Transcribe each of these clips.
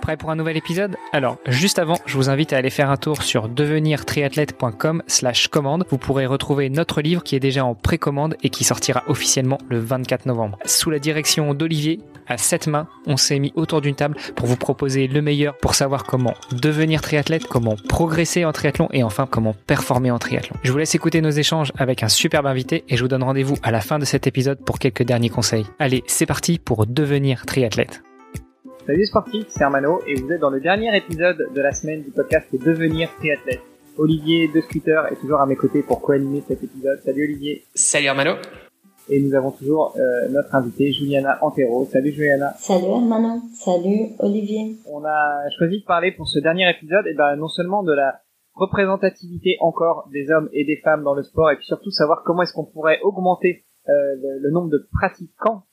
Prêt pour un nouvel épisode Alors, juste avant, je vous invite à aller faire un tour sur devenirtriathlète.com slash commande. Vous pourrez retrouver notre livre qui est déjà en précommande et qui sortira officiellement le 24 novembre. Sous la direction d'Olivier, à sept mains, on s'est mis autour d'une table pour vous proposer le meilleur pour savoir comment devenir triathlète, comment progresser en triathlon et enfin comment performer en triathlon. Je vous laisse écouter nos échanges avec un superbe invité et je vous donne rendez-vous à la fin de cet épisode pour quelques derniers conseils. Allez, c'est parti pour devenir triathlète. Salut sportifs, c'est Armano et vous êtes dans le dernier épisode de la semaine du podcast Devenir triathlète. Olivier de Scooter est toujours à mes côtés pour co-animer cet épisode. Salut Olivier. Salut Armano. Et nous avons toujours euh, notre invitée Juliana Antero. Salut Juliana. Salut Armano. Salut Olivier. On a choisi de parler pour ce dernier épisode et ben non seulement de la représentativité encore des hommes et des femmes dans le sport et puis surtout savoir comment est-ce qu'on pourrait augmenter euh, le, le, nombre de pratiquants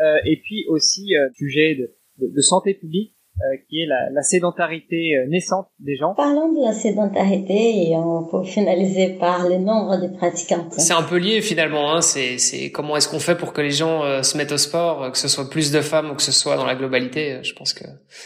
euh, et puis aussi euh, sujet de de, santé publique euh, qui est la, la, sédentarité euh, naissante des gens. Parlons de la sédentarité et on peut finaliser par le nombre de pratiquants. C'est un peu lié finalement. Hein. C'est comment est-ce qu'on fait pour que les gens euh, se mettent au sport, que ce soit plus de femmes ou que ce soit dans la globalité. Je pense que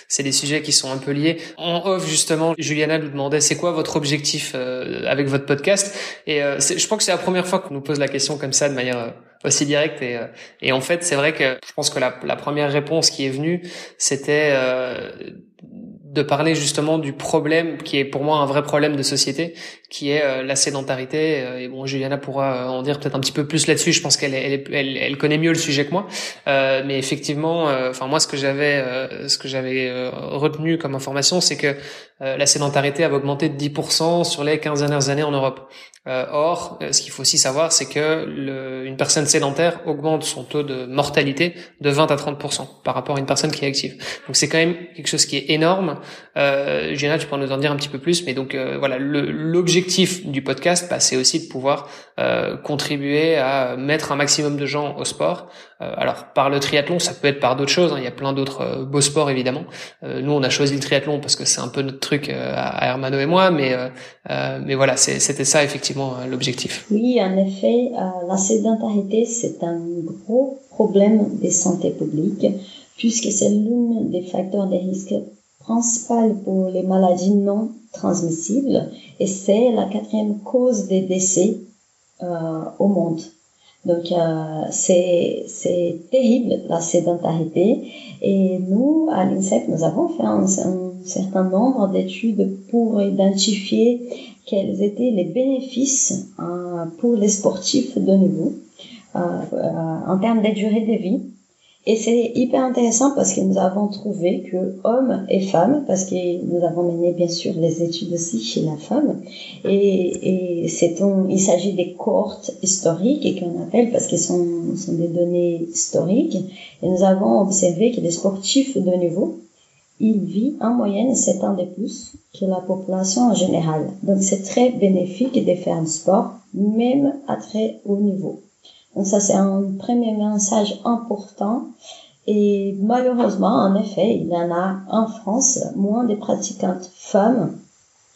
c'est des sujets qui sont un peu liés. En off justement, Juliana nous demandait c'est quoi votre objectif avec votre podcast? Et je crois que c'est la première fois qu'on nous pose la question comme ça de manière aussi direct et, euh, et en fait c'est vrai que je pense que la, première réponse qui est venue c'était euh, de parler justement du problème qui est pour moi un vrai problème de société, qui est euh, la sédentarité. Euh, et bon, Juliana pourra en dire peut-être un petit peu plus là-dessus. Je pense qu'elle elle, elle, elle, connaît mieux le sujet que moi. Euh, mais effectivement, enfin moi, ce que j'avais, ce que j'avais retenu comme information, c'est que la sédentarité avait augmenté de 10% sur les 15 dernières années en Europe. Or, ce qu'il faut aussi savoir, c'est que le, une personne sédentaire augmente son taux de mortalité de 20 à 30% par rapport à une personne qui est active. Donc c'est quand même quelque chose qui est énorme. Euh, Géna, tu peux nous en dire un petit peu plus, mais donc euh, voilà, l'objectif du podcast, bah, c'est aussi de pouvoir euh, contribuer à mettre un maximum de gens au sport. Euh, alors par le triathlon, ça peut être par d'autres choses. Hein. il y a plein d'autres euh, beaux sports évidemment. nous, on a choisi le triathlon parce que c'est un peu notre truc à Hermano et moi, mais mais voilà, c'était ça effectivement l'objectif. Oui, en effet, la sédentarité c'est un gros problème de santé publique puisque c'est l'un des facteurs de risque principal pour les maladies non transmissibles et c'est la quatrième cause des décès euh, au monde. Donc euh, c'est terrible la sédentarité et nous à l'INSEP nous avons fait un, certain nombre d'études pour identifier quels étaient les bénéfices euh, pour les sportifs de niveau euh, euh, en termes de durée de vie et c'est hyper intéressant parce que nous avons trouvé que hommes et femmes, parce que nous avons mené bien sûr les études aussi chez la femme, et, et c'est il s'agit des cohortes historiques et qu'on appelle parce que sont, sont des données historiques. Et nous avons observé que les sportifs de niveau, ils vivent en moyenne 7 ans de plus que la population en général. Donc c'est très bénéfique de faire un sport, même à très haut niveau. Donc ça, c'est un premier message important. Et malheureusement, en effet, il y en a en France moins de pratiquantes femmes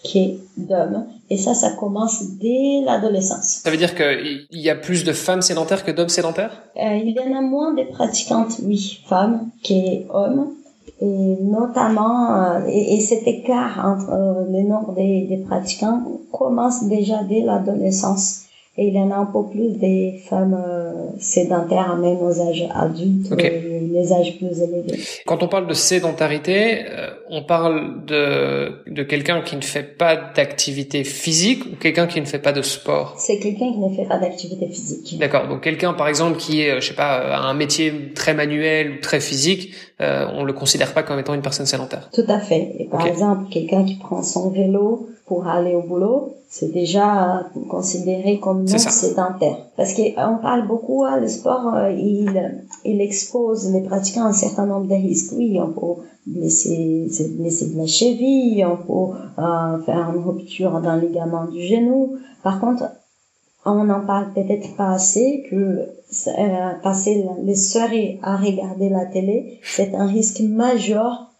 que d'hommes. Et ça, ça commence dès l'adolescence. Ça veut dire qu'il y a plus de femmes sédentaires que d'hommes sédentaires? Euh, Il y en a moins de pratiquantes, oui, femmes qu'hommes. Et notamment, euh, et, cet écart entre euh, le nombre des, des pratiquants commence déjà dès l'adolescence. Et il y en a un peu plus des femmes euh, sédentaires, même aux âges adultes, euh, les âges plus élevés. Quand on parle de sédentarité, euh, on parle de, de quelqu'un qui ne fait pas d'activité physique ou quelqu'un qui ne fait pas de sport? C'est quelqu'un qui ne fait pas d'activité physique. D'accord. Donc quelqu'un, par exemple, qui est, je sais pas, a un métier très manuel ou très physique, euh, on le considère pas comme étant une personne sédentaire. Tout à fait. Et par exemple, quelqu'un qui prend son vélo pour aller au boulot, c'est déjà considéré comme non sédentaire. Parce qu'on parle beaucoup, hein, le sport, euh, il, il expose les pratiquants à un certain nombre de risques. Oui, on peut blesser, blesser de la cheville, on peut euh, faire une rupture d'un ligament du genou. Par contre, on n'en parle peut-être pas assez que euh, passer les soirées à regarder la télé, c'est un risque majeur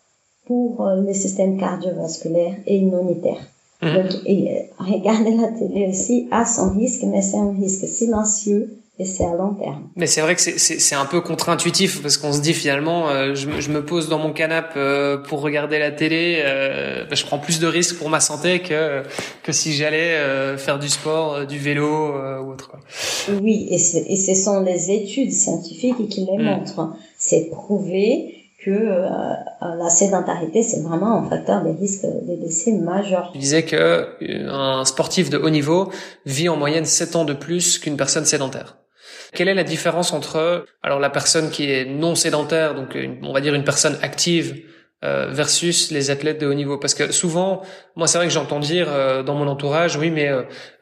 pour euh, les systèmes cardiovasculaires et immunitaires. Mhm. Donc, et, regarder la télé aussi a son risque, mais c'est un risque silencieux et c'est à long terme. Mais c'est vrai que c'est un peu contre-intuitif parce qu'on se dit finalement, euh, je, je, me pose dans mon canapé euh, pour regarder la télé, euh, bah, je prends plus de risques pour ma santé que que si j'allais euh, faire du sport, du vélo ou autre. Quoi. Oui, et, et ce sont les études scientifiques qui les hmm. montrent. C'est prouvé que euh, la sédentarité, c'est vraiment un facteur de risque de décès majeur. Tu disais que euh, un sportif de haut niveau vit en moyenne 7 ans de plus qu'une personne sédentaire. Quelle est la différence entre alors la personne qui est non sédentaire, donc on va dire une personne active, euh, versus les athlètes de haut niveau. Parce que souvent moi c'est vrai que j'entends dire euh, dans mon entourage oui mais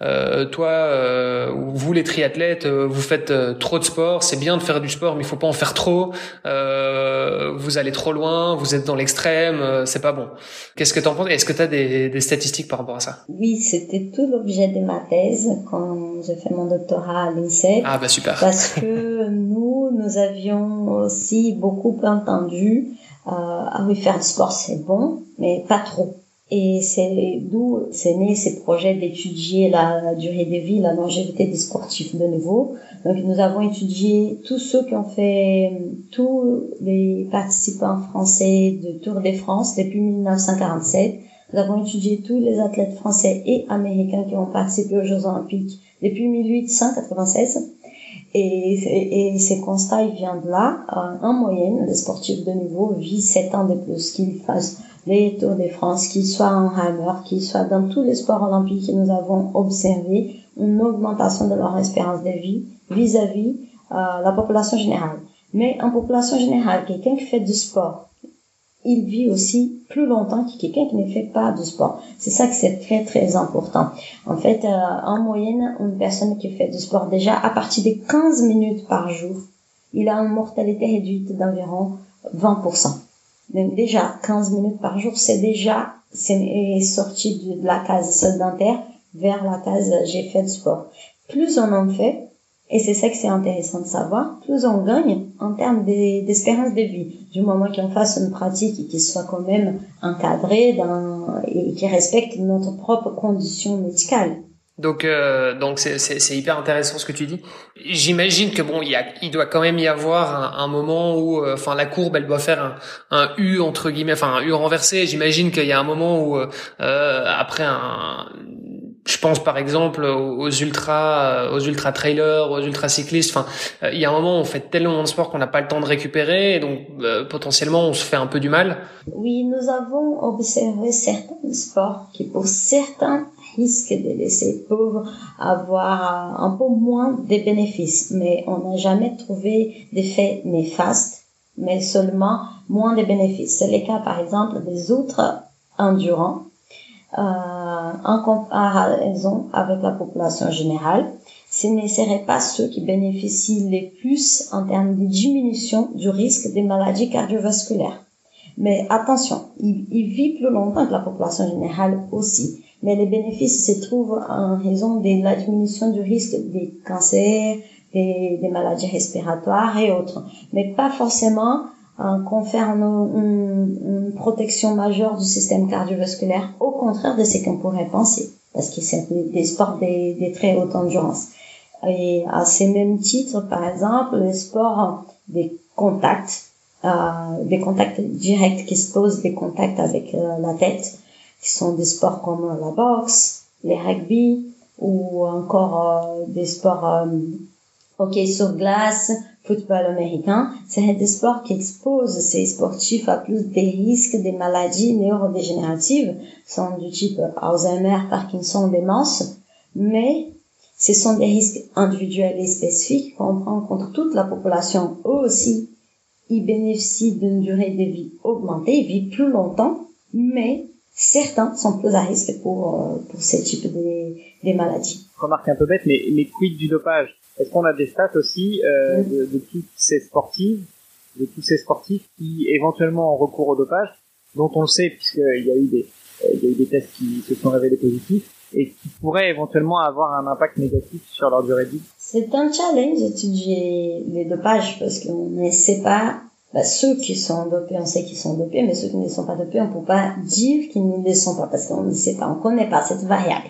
euh, toi ou vous les triathlètes vous faites trop de sport c'est bien de faire du sport mais il faut pas en faire trop. Vous allez trop loin vous êtes dans l'extrême c'est pas bon. Qu'est-ce que tu en penses? Est-ce que tu as des, des, statistiques par rapport à ça? Oui c'était tout l'objet de ma thèse quand j'ai fait mon doctorat à l'INSEP. Ah bah super. Parce que nous nous avions aussi beaucoup entendu euh, ah oui, faire du sport c'est bon, mais pas trop. Et c'est d'où c'est né ces projets d'étudier la durée de vie, la longévité des sportifs de nouveau. Donc nous avons étudié tous ceux qui ont fait, tous les participants français de Tour de France depuis 1947. Nous avons étudié tous les athlètes français et américains qui ont participé aux Jeux Olympiques depuis 1896. Et, et, ces constats, ils viennent de là. En moyenne, les sportifs de niveau vivent 7 ans de plus, qu'ils fassent les Tours de France, qu'ils soient en hammer, qu'ils soient dans tous les sports olympiques que nous avons observé une augmentation de leur espérance de vie vis-à-vis -vis, la population générale. Mais en population générale, quelqu'un qui fait du sport, il vit aussi plus longtemps que quelqu'un qui ne fait pas de sport. C'est ça que c'est très très important. En fait, euh, en moyenne, une personne qui fait du sport déjà à partir de 15 minutes par jour, il a une mortalité réduite d'environ 20%. Donc déjà 15 minutes par jour, c'est déjà c'est sorti de la case sédentaire vers la case j'ai fait du sport. Plus on en fait, et c'est ça que c'est intéressant de savoir. Plus on gagne en termes d'espérance de vie, du moment qu'on fasse une pratique et qui soit quand même encadrée dans, et qui respecte notre propre condition médicale. Donc, euh, donc c'est, hyper intéressant ce que tu dis. J'imagine que bon, il, y a, il doit quand même y avoir un, un moment où, euh, enfin, la courbe, elle doit faire un, un U entre guillemets, enfin, un U renversé. J'imagine qu'il y a un moment où, euh, après un, je pense par exemple aux ultra, aux ultra trailers, aux ultra cyclistes. Enfin, euh, il y a un moment où on fait tellement de sport qu'on n'a pas le temps de récupérer, et donc euh, potentiellement on se fait un peu du mal. Oui, nous avons observé certains sports qui, pour certains, risquent de laisser pauvres avoir un peu moins de bénéfices, mais on n'a jamais trouvé d'effet néfaste, mais seulement moins de bénéfices. C'est le cas par exemple des autres endurants euh, en comparaison avec la population générale, ce ne seraient pas ceux qui bénéficient les plus en termes de diminution du risque des maladies cardiovasculaires. Mais attention, ils, vivent plus longtemps que la population générale aussi. Mais les bénéfices se trouvent en raison de la diminution du risque des cancers, des, des maladies respiratoires et autres. Mais pas forcément confère une, une, protection majeure du système cardiovasculaire, au contraire de ce qu'on pourrait penser, parce que c'est des sports des, très haute endurance. Et à ces mêmes titres, par exemple, les sports des contacts, euh, des contacts directs qui se posent des contacts avec euh, la tête, qui sont des sports comme la boxe, les rugby, ou encore euh, des sports euh, hockey sur glace, football américain, c'est des sports qui exposent ces sportifs à plus des risques des maladies neurodégénératives, sont du type Alzheimer, Parkinson, démence, mais ce sont des risques individuels et spécifiques qu'on prend contre toute la population. Eux aussi, ils bénéficient d'une durée de vie augmentée, ils vivent plus longtemps, mais certains sont plus à risque pour, euh, pour ce type de, de maladies. Remarque un peu bête, mais, mais quid du dopage? Est-ce qu'on a des stats aussi euh, de, de toutes ces sportives, de tous ces sportifs qui éventuellement ont recours au dopage, dont on le sait puisqu'il y a eu des euh, il y a eu des tests qui se sont révélés positifs et qui pourraient éventuellement avoir un impact négatif sur leur durée de vie? C'est un challenge d'étudier les dopages parce qu'on ne sait pas bah, ceux qui sont dopés, on sait qu'ils sont dopés, mais ceux qui ne sont pas dopés, on peut pas dire qu'ils ne le sont pas parce qu'on ne sait pas, on connaît pas cette variable.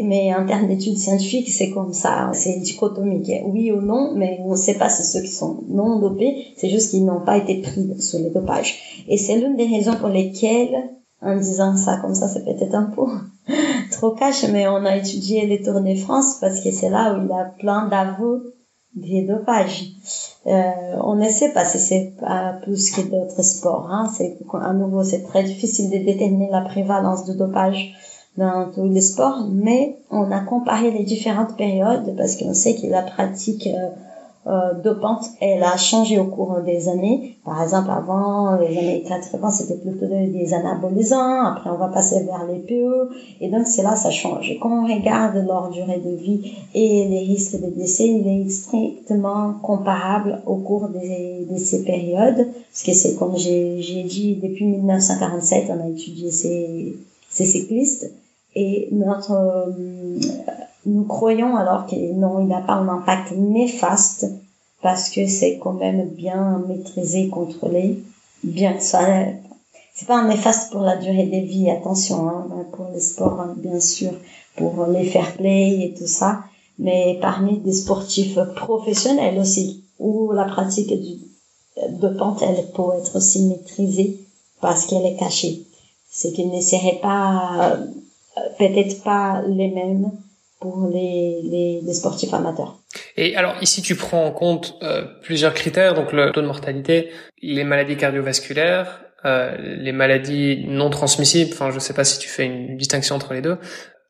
Mais en termes d'études scientifiques, c'est comme ça, c'est dichotomique, oui ou non, mais on ne sait pas si ceux qui sont non dopés, c'est juste qu'ils n'ont pas été pris sur les dopages. Et c'est l'une des raisons pour lesquelles, en disant ça comme ça, c'est peut-être un peu trop cash, mais on a étudié les Tours de France parce que c'est là où il y a plein d'aveux des dopages. Euh, on ne sait pas si c'est pas plus que d'autres sports. Hein. C'est à nouveau c'est très difficile de déterminer la prévalence de dopage dans tous les sports, mais on a comparé les différentes périodes parce qu'on sait que la pratique euh, euh, dopante, elle a changé au cours des années. Par exemple, avant les années 80, c'était plutôt des anabolisants. Après, on va passer vers les PE. Et donc, c'est là, ça change. Et quand on regarde leur durée de vie et les risques de décès, il est strictement comparable au cours de ces périodes. Parce que c'est comme j'ai dit, depuis 1947, on a étudié ces, ces cyclistes. Et notre, euh, nous croyons alors que non, il n'a pas un impact néfaste parce que c'est quand même bien maîtrisé, contrôlé, bien que ça, c'est pas un néfaste pour la durée des vies, attention, hein, pour les sports, hein, bien sûr, pour les fair play et tout ça, mais parmi des sportifs professionnels aussi, où la pratique du, de pente, elle peut être aussi maîtrisée parce qu'elle est cachée. C'est qu'il ne serait pas peut-être pas les mêmes pour les, les, les, sportifs amateurs. Et alors ici tu prends en compte euh, plusieurs critères, donc le taux de mortalité, les maladies cardiovasculaires, euh, les maladies non transmissibles. Enfin, je sais pas si tu fais une distinction entre les deux,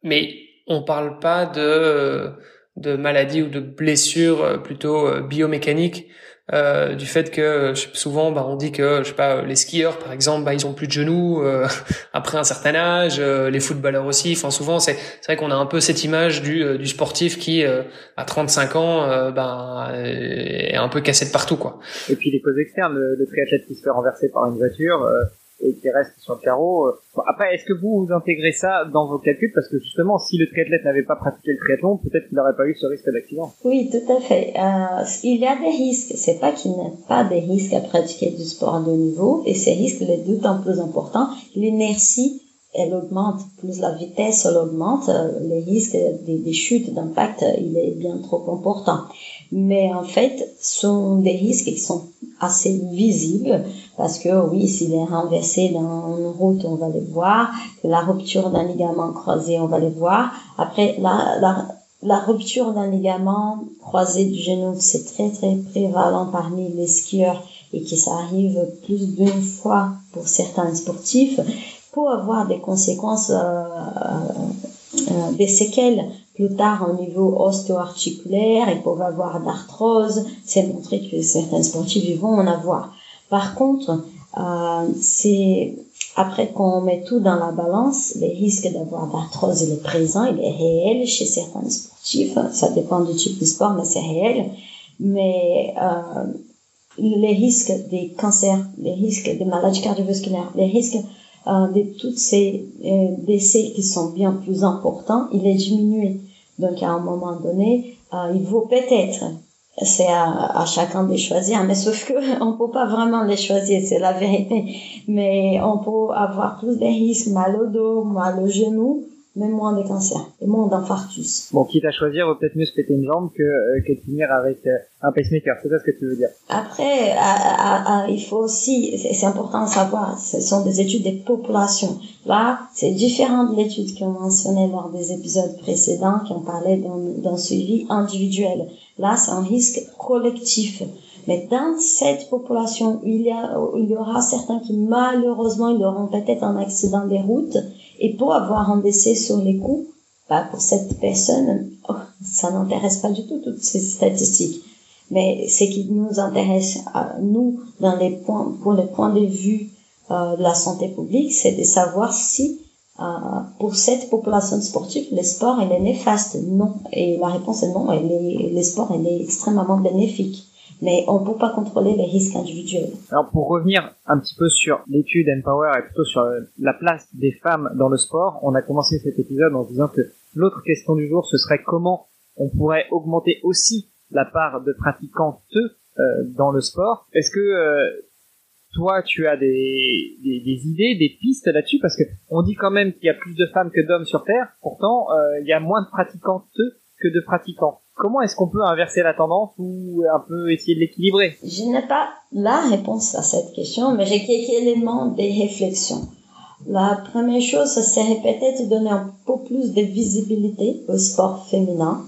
mais on parle pas de de maladies ou de blessures euh, plutôt euh, biomécaniques euh, du fait que souvent bah, on dit que je sais pas les skieurs par exemple bah, ils ont plus de genoux euh, après un certain âge euh, les footballeurs aussi. Enfin souvent c'est c'est vrai qu'on a un peu cette image du du sportif qui à 35 ans bah, est un peu cassé de partout quoi. Et puis les causes externes le, le triathlète qui se fait renverser par une voiture et qui reste sur le carreau. Euh. après, est-ce que vous, vous intégrez ça dans vos calculs? Parce que justement, si le triathlète n'avait pas pratiqué le triathlon, peut-être qu'il n'aurait pas eu ce risque d'accident. Oui, tout à fait. Euh, il y a des risques. C'est pas qu'il n'y a pas des risques à pratiquer du sport de niveau. Et ces risques, les d'autant plus importants. L'inertie, elle augmente. Plus la vitesse, elle augmente. Euh, les risques des, des chutes d'impact, il est bien trop important. Mais en fait, sont des risques qui sont assez visibles parce que oui, s'il est renversé dans une route, on va les voir. La rupture d'un ligament croisé, on va les voir. Après, la, la, la rupture d'un ligament croisé du genou, c'est très très prévalent parmi les skieurs et qui ça arrive plus d'une fois pour certains sportifs, pour avoir des conséquences, euh, euh, des séquelles plus tard au niveau ostéo-articulaire, ils peuvent avoir d'arthrose, c'est montré que certains sportifs vont en avoir. Par contre, euh, c'est après qu'on met tout dans la balance, les risques d'avoir d'arthrose, il est présent, il est réel chez certains sportifs. Ça dépend du type de sport, mais c'est réel. Mais euh, les risques des cancers, les risques des maladies cardiovasculaires, les risques euh, de tous ces euh, décès qui sont bien plus importants, il est diminué. Donc à un moment donné, euh, il vaut peut-être c'est à, à, chacun de choisir, mais sauf que on peut pas vraiment les choisir, c'est la vérité. Mais on peut avoir plus de risques, mal au dos, mal au genou, même moins de cancer et moins d'infarctus. Bon, quitte à choisir, vaut peut-être mieux se péter une jambe que, euh, que de finir avec euh, un pacemaker. C'est ça ce que tu veux dire? Après, il faut aussi, c'est important de savoir, ce sont des études des populations. Là, c'est différent de l'étude qu'on mentionnait lors des épisodes précédents, qui ont parlé d'un suivi individuel. Là, c'est un risque collectif. Mais dans cette population, il y, a, il y aura certains qui malheureusement, ils auront peut-être un accident des routes et pour avoir un décès sur les coups, bah, pour cette personne, oh, ça n'intéresse pas du tout toutes ces statistiques. Mais ce qui nous intéresse à nous dans les points, pour les points de vue euh, de la santé publique, c'est de savoir si euh, pour cette population sportive, le sport il est néfaste. Non. Et la réponse est non. Et les, il est extrêmement bénéfique mais on ne peut pas contrôler les risques individuels. Alors pour revenir un petit peu sur l'étude Empower et plutôt sur la place des femmes dans le sport, on a commencé cet épisode en disant que l'autre question du jour ce serait comment on pourrait augmenter aussi la part de pratiquantes dans le sport. Est-ce que toi, tu as des, des, des idées, des pistes là-dessus? Parce que on dit quand même qu'il y a plus de femmes que d'hommes sur Terre. Pourtant, il y a moins de pratiquantes que de pratiquants. Comment est-ce qu'on peut inverser la tendance ou un peu essayer de l'équilibrer? Je n'ai pas la réponse à cette question, mais j'ai quelques éléments de réflexion. La première chose, serait peut-être donner un peu plus de visibilité au sport féminin.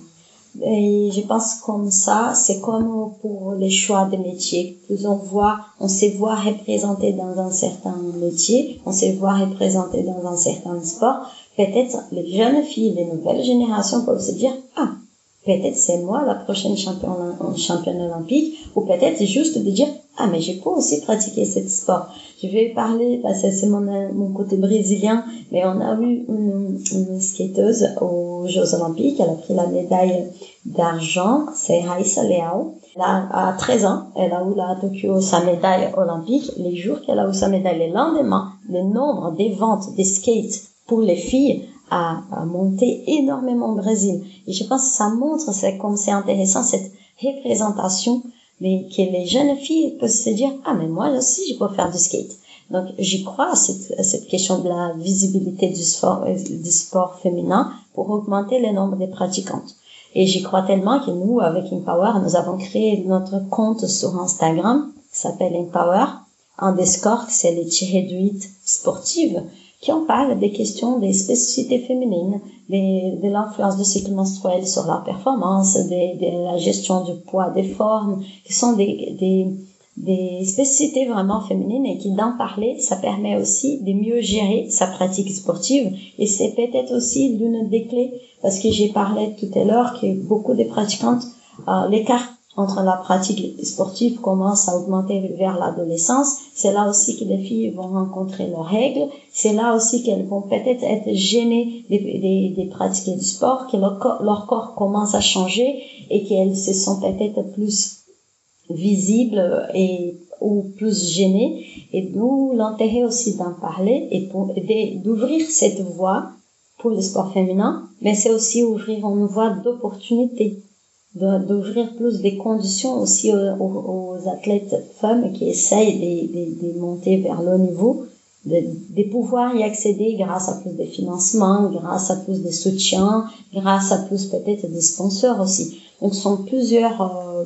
Et je pense comme ça, c'est comme pour les choix de métiers. Plus on voit, on se voit représenté dans un certain métier, on se voit représenté dans un certain sport. Peut-être les jeunes filles, les nouvelles générations peuvent se dire, ah, peut-être c'est moi la prochaine championne, championne olympique, ou peut-être juste de dire, ah, mais j'ai pas aussi pratiquer ce sport. Je vais parler, parce que c'est mon, mon côté brésilien, mais on a eu une, skateuse aux Jeux Olympiques, elle a pris la médaille d'argent, c'est Raissa Leao. Là, à 13 ans, elle a eu là à Tokyo sa médaille olympique. Les jours qu'elle a eu sa médaille, le lendemain, le nombre des ventes des skates pour les filles a, monté énormément au Brésil. Et je pense que ça montre, c'est comme c'est intéressant, cette représentation, mais que les jeunes filles peuvent se dire, ah, mais moi aussi, je peux faire du skate. Donc, j'y crois à cette, cette, question de la visibilité du sport, euh, du sport féminin pour augmenter le nombre de pratiquantes. Et j'y crois tellement que nous, avec Empower, nous avons créé notre compte sur Instagram qui s'appelle Empower. Un des scores, c'est les réduites sportives qui en parle des questions des spécificités féminines, des, de l'influence du cycle menstruel sur la performance, de, la gestion du poids des formes, qui sont des, des, des spécificités vraiment féminines et qui d'en parler, ça permet aussi de mieux gérer sa pratique sportive. Et c'est peut-être aussi l'une des clés parce que j'ai parlé tout à l'heure que beaucoup de pratiquantes, euh, l'écart entre la pratique sportive commence à augmenter vers l'adolescence, c'est là aussi que les filles vont rencontrer leurs règles, c'est là aussi qu'elles vont peut-être être gênées de, de, pratiquer du sport, que leur corps, leur corps commence à changer et qu'elles se sont peut-être plus visibles et ou plus gênées. Et d'où l'intérêt aussi d'en parler et d'ouvrir cette voie pour le sport féminin, mais c'est aussi ouvrir une voie d'opportunité d'ouvrir plus des conditions aussi aux, athlètes femmes qui essayent de, de, monter vers le niveau, de, de, pouvoir y accéder grâce à plus de financement, grâce à plus de soutien, grâce à plus peut-être des sponsors aussi. Donc, ce sont plusieurs euh,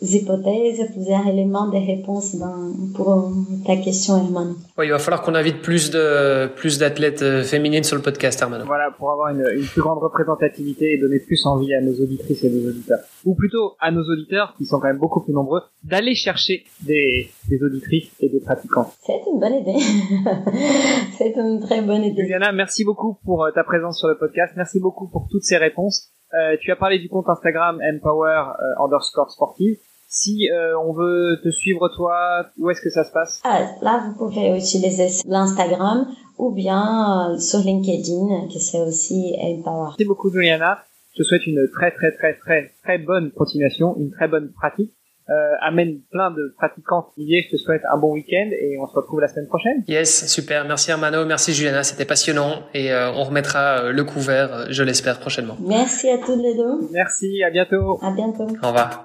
hypothèses, plusieurs éléments de réponse dans, pour ta question, Herman. Oui, il va falloir qu'on invite plus de plus d'athlètes euh, féminines sur le podcast, Herman. Voilà, pour avoir une, une, plus grande représentativité et donner plus envie à nos auditrices et nos auditeurs, ou plutôt à nos auditeurs qui sont quand même beaucoup plus nombreux, d'aller chercher des, des auditrices et des pratiquants. C'est une bonne idée. C'est une très bonne idée. Juliana, merci beaucoup pour euh, ta présence sur le podcast. Merci beaucoup pour toutes ces réponses. Euh, tu as parlé du compte Instagram Empower euh, underscore sportive. Si euh, on veut te suivre toi, où est-ce que ça se passe? Ah, Là, vous pouvez utiliser l'Instagram ou bien euh, sur LinkedIn, que c'est aussi Empower. Merci beaucoup, Juliana. Je te souhaite une très très très très très bonne continuation, une très bonne pratique. Euh, amène plein de pratiquants liés. Je te souhaite un bon week-end et on se retrouve la semaine prochaine. Yes, super. Merci Hermano, merci Juliana, c'était passionnant et euh, on remettra le couvert, je l'espère, prochainement. Merci à tous les deux. Merci, à bientôt. À bientôt. Au revoir.